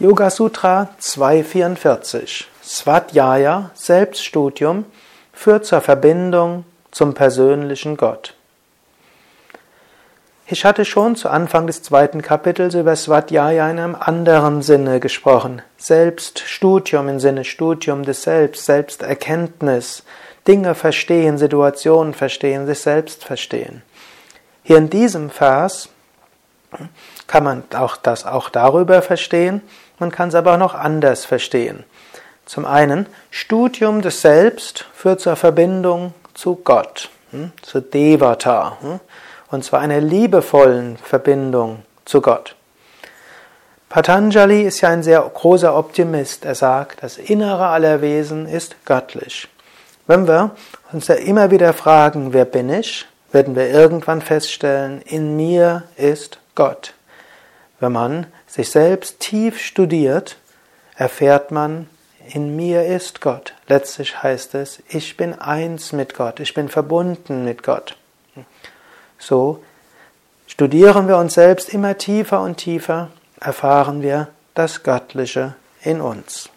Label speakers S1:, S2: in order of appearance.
S1: Yoga Sutra 244 Svadhyaya Selbststudium führt zur Verbindung zum persönlichen Gott. Ich hatte schon zu Anfang des zweiten Kapitels über Svadhyaya in einem anderen Sinne gesprochen. Selbststudium im Sinne Studium des Selbst, Selbsterkenntnis, Dinge verstehen, Situationen verstehen, sich selbst verstehen. Hier in diesem Vers kann man auch das auch darüber verstehen, man kann es aber auch noch anders verstehen. Zum einen, Studium des Selbst führt zur Verbindung zu Gott, hm, zu Devata, hm, und zwar einer liebevollen Verbindung zu Gott. Patanjali ist ja ein sehr großer Optimist. Er sagt, das Innere aller Wesen ist göttlich. Wenn wir uns ja immer wieder fragen, wer bin ich, werden wir irgendwann feststellen, in mir ist Gott. Wenn man sich selbst tief studiert, erfährt man, in mir ist Gott. Letztlich heißt es, ich bin eins mit Gott, ich bin verbunden mit Gott. So studieren wir uns selbst immer tiefer und tiefer, erfahren wir das Göttliche in uns.